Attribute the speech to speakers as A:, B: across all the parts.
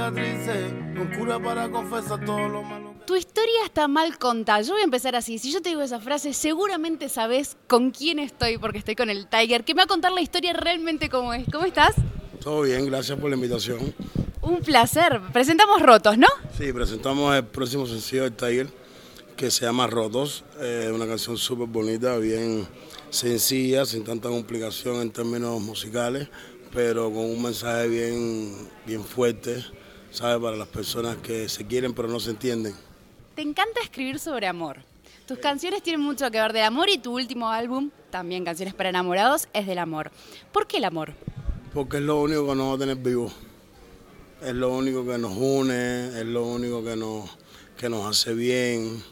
A: cicatrices, un cura para confesar todo lo malo.
B: Tu historia está mal contada. Yo voy a empezar así. Si yo te digo esa frase, seguramente sabes con quién estoy, porque estoy con el Tiger, que me va a contar la historia realmente cómo es. ¿Cómo estás?
A: Todo bien, gracias por la invitación.
B: Un placer. Presentamos Rotos, ¿no?
A: Sí, presentamos el próximo sencillo del Tiger, que se llama Rotos. Eh, una canción súper bonita, bien sencilla, sin tanta complicación en términos musicales, pero con un mensaje bien, bien fuerte, ¿sabes? Para las personas que se quieren pero no se entienden.
B: Te encanta escribir sobre amor. Tus canciones tienen mucho que ver del amor y tu último álbum, también Canciones para Enamorados, es del amor. ¿Por qué el amor?
A: Porque es lo único que nos va a tener vivos. Es lo único que nos une, es lo único que nos, que nos hace bien.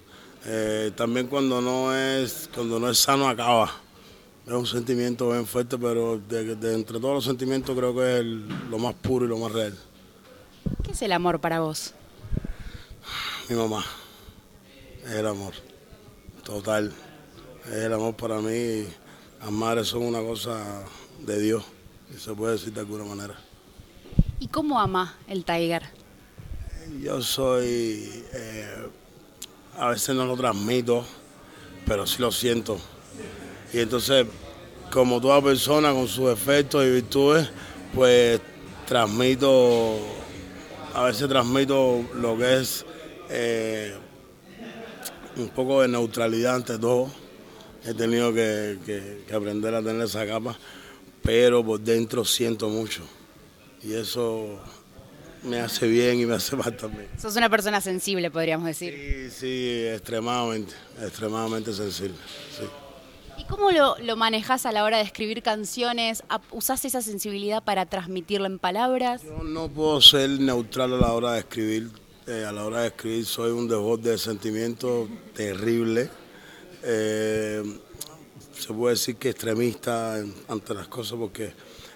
A: Eh, también cuando no es cuando no es sano acaba. Es un sentimiento bien fuerte, pero de, de entre todos los sentimientos creo que es el- lo más puro y lo más real.
B: ¿Qué es el amor para vos?
A: Mi mamá, es el amor, total. Es el amor para mí. Las madres son una cosa de Dios, y se puede decir de alguna manera.
B: ¿Y cómo ama el Tiger?
A: Yo soy, eh, a veces no lo transmito, pero sí lo siento. Y entonces, como toda persona con sus efectos y virtudes, pues transmito, a veces transmito lo que es eh, un poco de neutralidad ante todo. He tenido que, que- que aprender a tener esa capa, pero por dentro siento mucho. Y eso me hace bien y me hace mal también.
B: Sos una persona sensible, podríamos decir.
A: Sí, sí, extremadamente, extremadamente sensible. Sí.
B: ¿Y cómo lo, lo manejas a la hora de escribir canciones? ¿Ap- ¿Usás esa sensibilidad para transmitirla en palabras?
A: Yo no puedo ser neutral a la hora de escribir. Eh, a la hora de escribir soy un desborde de sentimientos terrible. Eh, se puede decir que extremista ante las cosas porque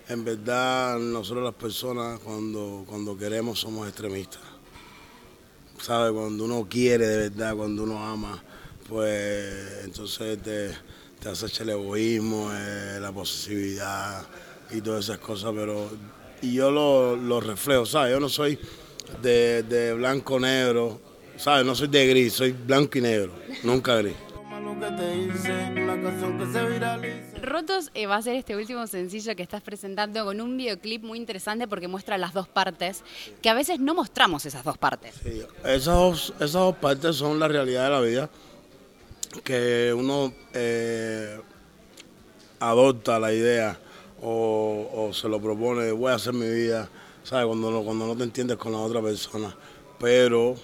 A: en verdad nosotros las personas cuando, cuando queremos somos extremistas. ¿Sabes? Cuando uno quiere de verdad, cuando uno ama, pues entonces te, te acecha el egoísmo, eh, la posesividad y todas esas cosas, pero y yo lo, lo reflejo, ¿sabes? Yo no soy de, de blanco-negro, ¿sabes? No soy de gris, soy blanco y negro, nunca gris.
B: Rotos eh, va a ser este último sencillo que estás presentando con un videoclip muy interesante porque muestra las dos partes, que a veces no mostramos esas dos partes.
A: Sí, esas, dos, esas dos partes son la realidad de la vida, que uno eh, adopta la idea o, se lo propone, voy a hacer mi vida, ¿sabes? Cuando no, cuando no te entiendes con la otra persona. Pero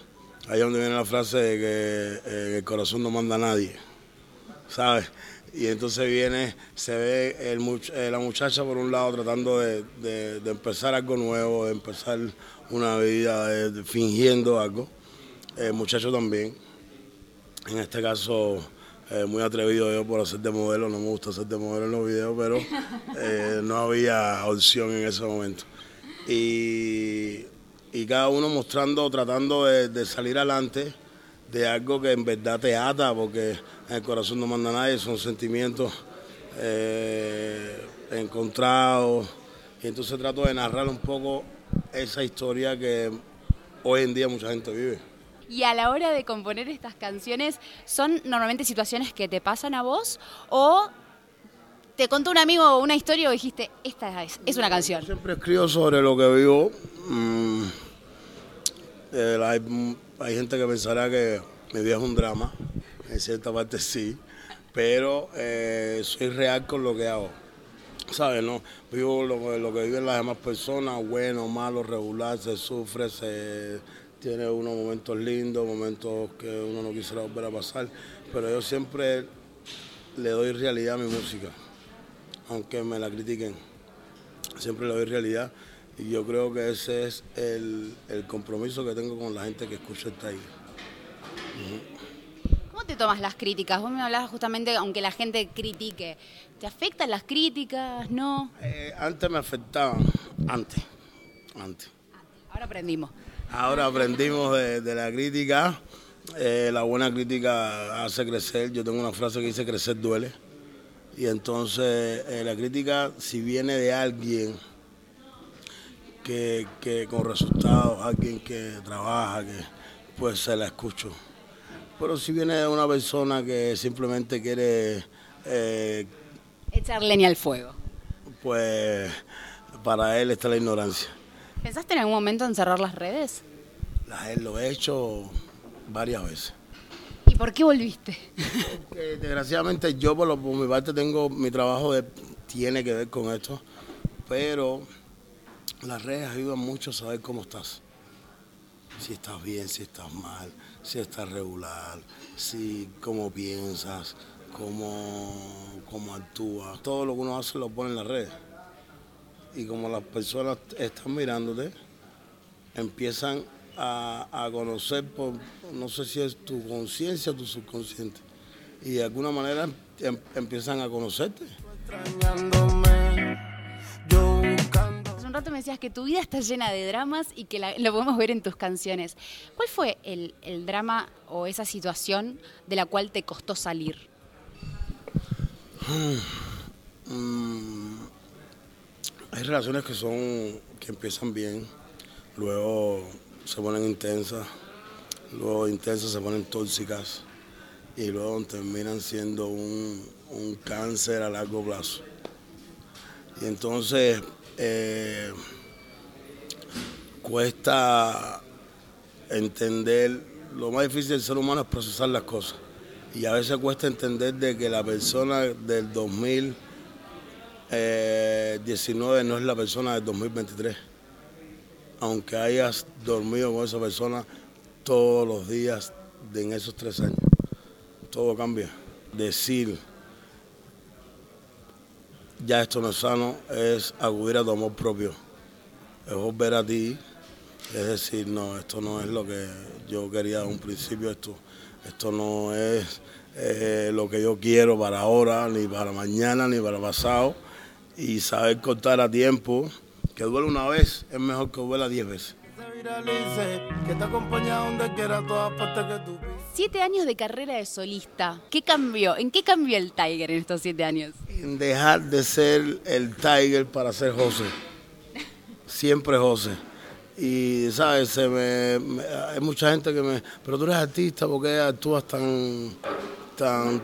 A: ahí es donde viene la frase de que eh, el corazón no manda a nadie, ¿sabes? Y entonces viene, se ve eh, la muchacha por un lado tratando de, de- empezar algo nuevo, de empezar una vida fingiendo algo. El muchacho también. En este caso, eh, muy atrevido yo por hacer de modelo, no me gusta hacer de modelo en los videos, pero eh, no había opción en ese momento. Y, y cada uno mostrando, tratando de, de salir adelante de algo que en verdad te ata, porque en el corazón no manda nadie, son sentimientos eh, encontrados. Y entonces trato de narrar un poco esa historia que hoy en día mucha gente vive.
B: Y a la hora de componer estas canciones, ¿son normalmente situaciones que te pasan a vos o te contó un amigo una historia o dijiste, esta es, una canción?
A: Siempre escribo sobre lo que vivo. Mm, hay, gente que pensará que mi vida es un drama, en cierta parte sí, pero eh, soy real con lo que hago. ¿Sabes? No? Vivo lo, lo que viven las demás personas, bueno, malo, regular, se sufre, se tiene unos momentos lindos, momentos que uno no quisiera volver a pasar, pero yo siempre le doy realidad a mi música, aunque me la critiquen siempre le doy realidad y yo creo que ese es el, el compromiso que tengo con la gente que escucha el Tiger.
B: ¿Cómo te tomas las críticas? Vos me hablabas justamente, aunque la gente critique, ¿te afectan las críticas? ¿No?
A: Eh, antes me afectaban, antes, antes.
B: Ahora aprendimos.
A: Ahora aprendimos de, de la crítica, eh, la buena crítica hace crecer, yo tengo una frase que dice crecer duele, y entonces eh, la crítica si viene de alguien que, que con resultados, alguien que trabaja, que pues se la escucho. Pero si viene una persona que simplemente quiere eh,
B: echar leña al fuego,
A: pues para él está la ignorancia.
B: ¿Pensaste en algún momento en cerrar las redes?
A: lo he hecho varias veces.
B: ¿Y por qué volviste?
A: desgraciadamente yo por, por, mi parte tengo mi trabajo de, tiene que ver con esto, pero las redes ayudan mucho a saber cómo estás. Si estás bien, si estás mal, si estás regular, si cómo piensas, cómo, cómo actúas. Todo lo que uno hace lo pone en las redes. Y como las personas están mirándote, empiezan a, conocer, por, no sé si es tu conciencia o tu subconsciente. Y de alguna manera em, empiezan a conocerte.
B: Hace un rato me decías que tu vida está llena de dramas y que lo podemos ver en tus canciones. ¿Cuál fue el, drama o esa situación de la cual te costó salir?
A: Mm, hay relaciones que son que empiezan bien, luego se ponen intensas, luego intensas se ponen tóxicas y luego terminan siendo un, cáncer a largo plazo. Y entonces eh, cuesta entender, lo más difícil del ser humano es procesar las cosas. Y a veces cuesta entender de que la persona del 2019 no es la persona del 2023 aunque hayas dormido con esa persona todos los días de en esos tres años. Todo cambia. Decir, ya esto no es sano, es acudir a tu amor propio. Es volver a ti, es decir, no, esto no es lo que yo quería en un principio, esto, esto no es eh, lo que yo quiero para ahora, ni para mañana, ni para pasado. Y saber cortar a tiempo que duele una vez es mejor que duela diez veces.
B: Siete años de carrera de solista. ¿Qué cambió? ¿En qué cambió el Tiger en estos siete años?
A: En dejar de ser el Tiger para ser José. Siempre José. Y, ¿sabes? Se me, hay mucha gente que me... Pero tú eres artista, porque actúas tan... tan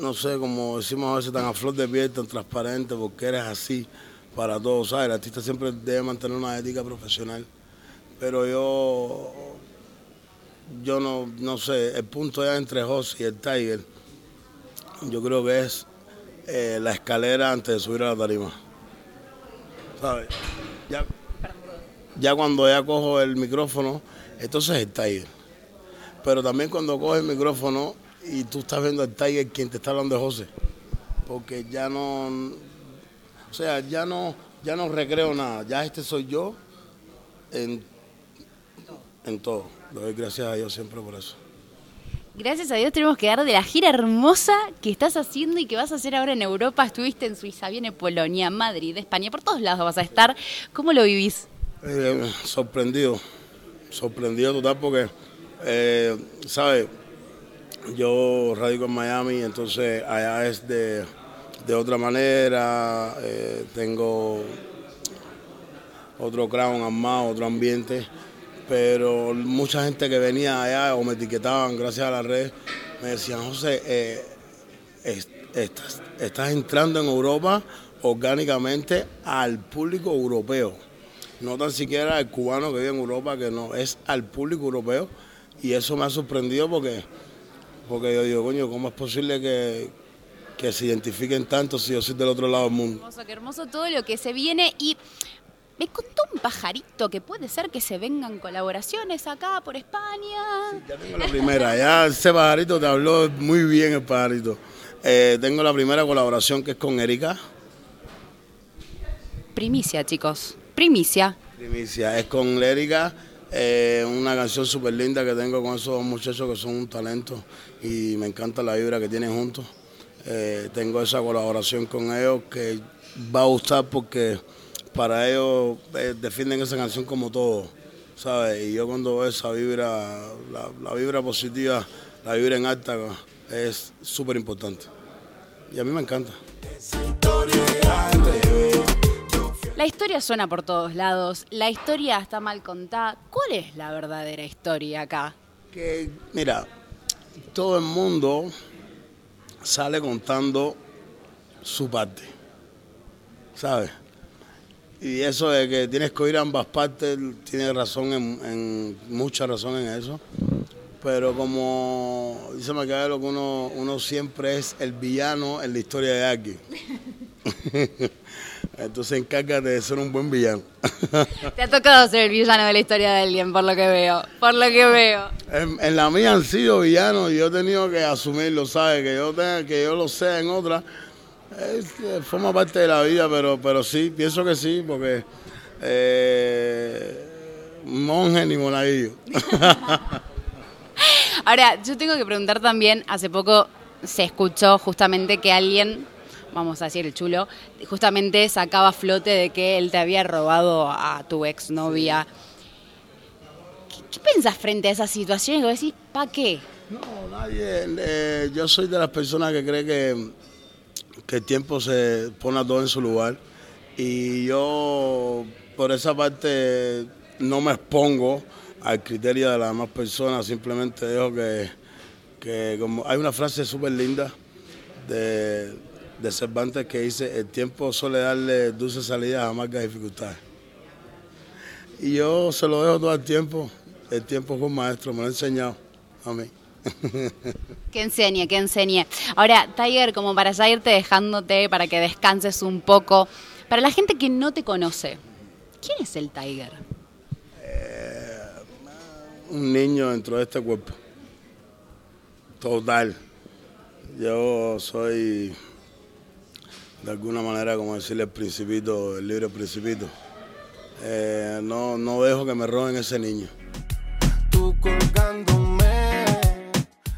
A: no sé, como decimos a veces, tan a flor de piel, tan transparente, porque eres así para todos, ¿sabes? El artista siempre debe mantener una ética profesional, pero yo, yo no, no sé, el punto ya entre José y el Tiger, yo creo que es eh, la escalera antes de subir a la tarima, ¿sabes? Ya, ya cuando ya cojo el micrófono, entonces el Tiger. Pero también cuando cojo el micrófono y tú estás viendo al Tiger, quien te está hablando de José. Porque ya no, o sea, ya no, ya no recreo nada, ya este soy yo en, en todo. Le doy gracias a Dios siempre por eso.
B: Gracias a Dios tenemos que dar de la gira hermosa que estás haciendo y que vas a hacer ahora en Europa. Estuviste en Suiza, viene Polonia, Madrid, España, por todos lados vas a estar. ¿Cómo lo vivís?
A: Eh, sorprendido, sorprendido total porque, eh, ¿sabes? Yo radico en Miami, entonces allá es de de otra manera, eh, tengo otro crown armado, otro ambiente, pero mucha gente que venía allá o me etiquetaban gracias a la red, me decían, José, eh, estás, estás entrando en Europa orgánicamente al público europeo, no tan siquiera al cubano que vive en Europa, que no, es al público europeo, y eso me ha sorprendido porque, porque yo digo, coño, ¿cómo es posible que, que se identifiquen tanto si yo soy del otro lado del mundo.
B: Hermoso, qué hermoso todo lo que se viene y me contó un pajarito que puede ser que se vengan colaboraciones acá por España.
A: Sí, ya tengo la primera, ya ese pajarito te habló muy bien el pajarito. Eh, tengo la primera colaboración que es con Erika.
B: Primicia, chicos, primicia.
A: Primicia, es con Erika. Eh, una canción súper linda que tengo con esos muchachos que son un talento y me encanta la vibra que tienen juntos. Eh, tengo esa colaboración con ellos que va a gustar porque para ellos eh, defienden esa canción como todo, ¿sabes? Y yo cuando veo esa vibra, la, vibra positiva, la vibra en alta, es súper importante. Y a mí me encanta.
B: La historia suena por todos lados, la historia está mal contada. ¿Cuál es la verdadera historia acá?
A: Que, mira, todo el mundo sale contando su parte, ¿sabes? Y eso de que tienes que oír ambas partes, tiene razón, en, en mucha razón en eso. Pero como dice Maquiavelo que uno, uno siempre es el villano en la historia de alguien. Entonces encárgate de ser un buen villano.
B: Te ha tocado ser el villano de la historia de alguien, por lo que veo. Por lo que veo.
A: En, en la mía han sido villanos y yo he tenido que asumirlo, ¿sabes? Que yo tenga, que yo lo sea en otra. Es, eh, forma parte de la vida, pero, pero sí, pienso que sí, porque eh, monje ni monaguillo.
B: Ahora, yo tengo que preguntar también, hace poco se escuchó justamente que alguien, vamos a decir el chulo, justamente sacaba flote de que él te había robado a tu exnovia. ¿Qué, ¿Qué pensás frente a esa situación? Y vos decís, ¿pa' qué?
A: No, nadie. eh, yo soy de las personas que cree que, que el tiempo se pone a todo en su lugar. Y yo, por esa parte, no me expongo al criterio de las demás personas. Simplemente dejo que, que como hay una frase súper linda de, de Cervantes que dice: el tiempo suele darle dulces salidas a amargas dificultades. Y yo se lo dejo todo el tiempo. El tiempo fue un maestro, me lo ha enseñado a mí.
B: Que enseñe, que enseñe. Ahora, Tiger, como para ya irte dejándote, para que descanses un poco, para la gente que no te conoce, ¿quién es el Tiger?
A: un niño dentro de este cuerpo. Total. Yo soy, de alguna manera, como decirle el principito, el libre principito. Eh, no, no dejo que me roben ese niño.
C: tú colgándome.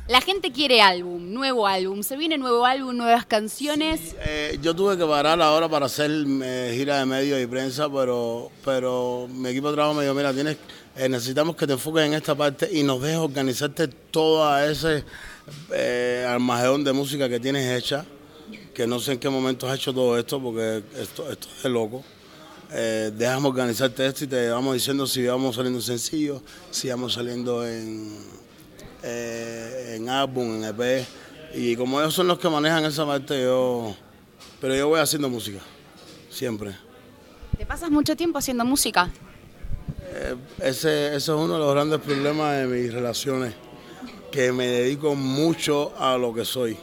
B: La gente quiere álbum, nuevo álbum, se viene nuevo álbum, nuevas canciones.
A: Eh, yo tuve que parar ahora para hacer eh, gira de medios y prensa, pero, pero mi equipo de trabajo me dijo, mira, tienes, eh, necesitamos que te enfoques en esta parte y nos dejes organizarte toda ese eh, armagedón de música que tienes hecha, que no sé en qué momento has hecho todo esto, porque esto, esto es de loco. Eh, déjame organizarte esto y te vamos diciendo si vamos saliendo en sencillo, si vamos saliendo en, eh, en álbum, en EP. Y como ellos son los que manejan esa parte, yo. Pero yo voy haciendo música, siempre.
B: ¿Te pasas mucho tiempo haciendo música?
A: Eh, ese, ese es uno de los grandes problemas de mis relaciones, que me dedico mucho a lo que soy,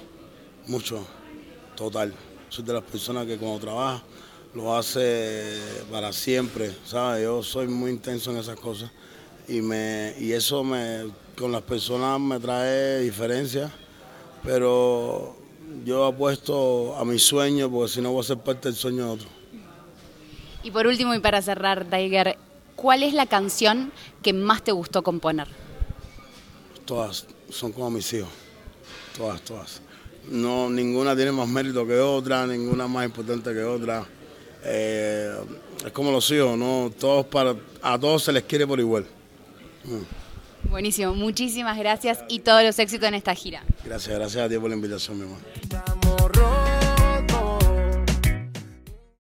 A: mucho, total. Soy de las personas que cuando trabaja lo hace para siempre, ¿sabes? Yo soy muy intenso en esas cosas y, me, y eso me, con las personas me trae diferencias, pero yo apuesto a mi sueño porque si no voy a ser parte del sueño de otro.
B: Y por último, y para cerrar, Tiger, ¿cuál es la canción que más te gustó componer?
A: Todas son como mis hijos. Todas, todas. No, ninguna tiene más mérito que otra, ninguna más importante que otra. Eh, es como los hijos, ¿no? Todos para, a todos se les quiere por igual.
B: Buenísimo, muchísimas gracias y todos los éxitos en esta gira.
A: Gracias, gracias a ti por la invitación, mi hermano.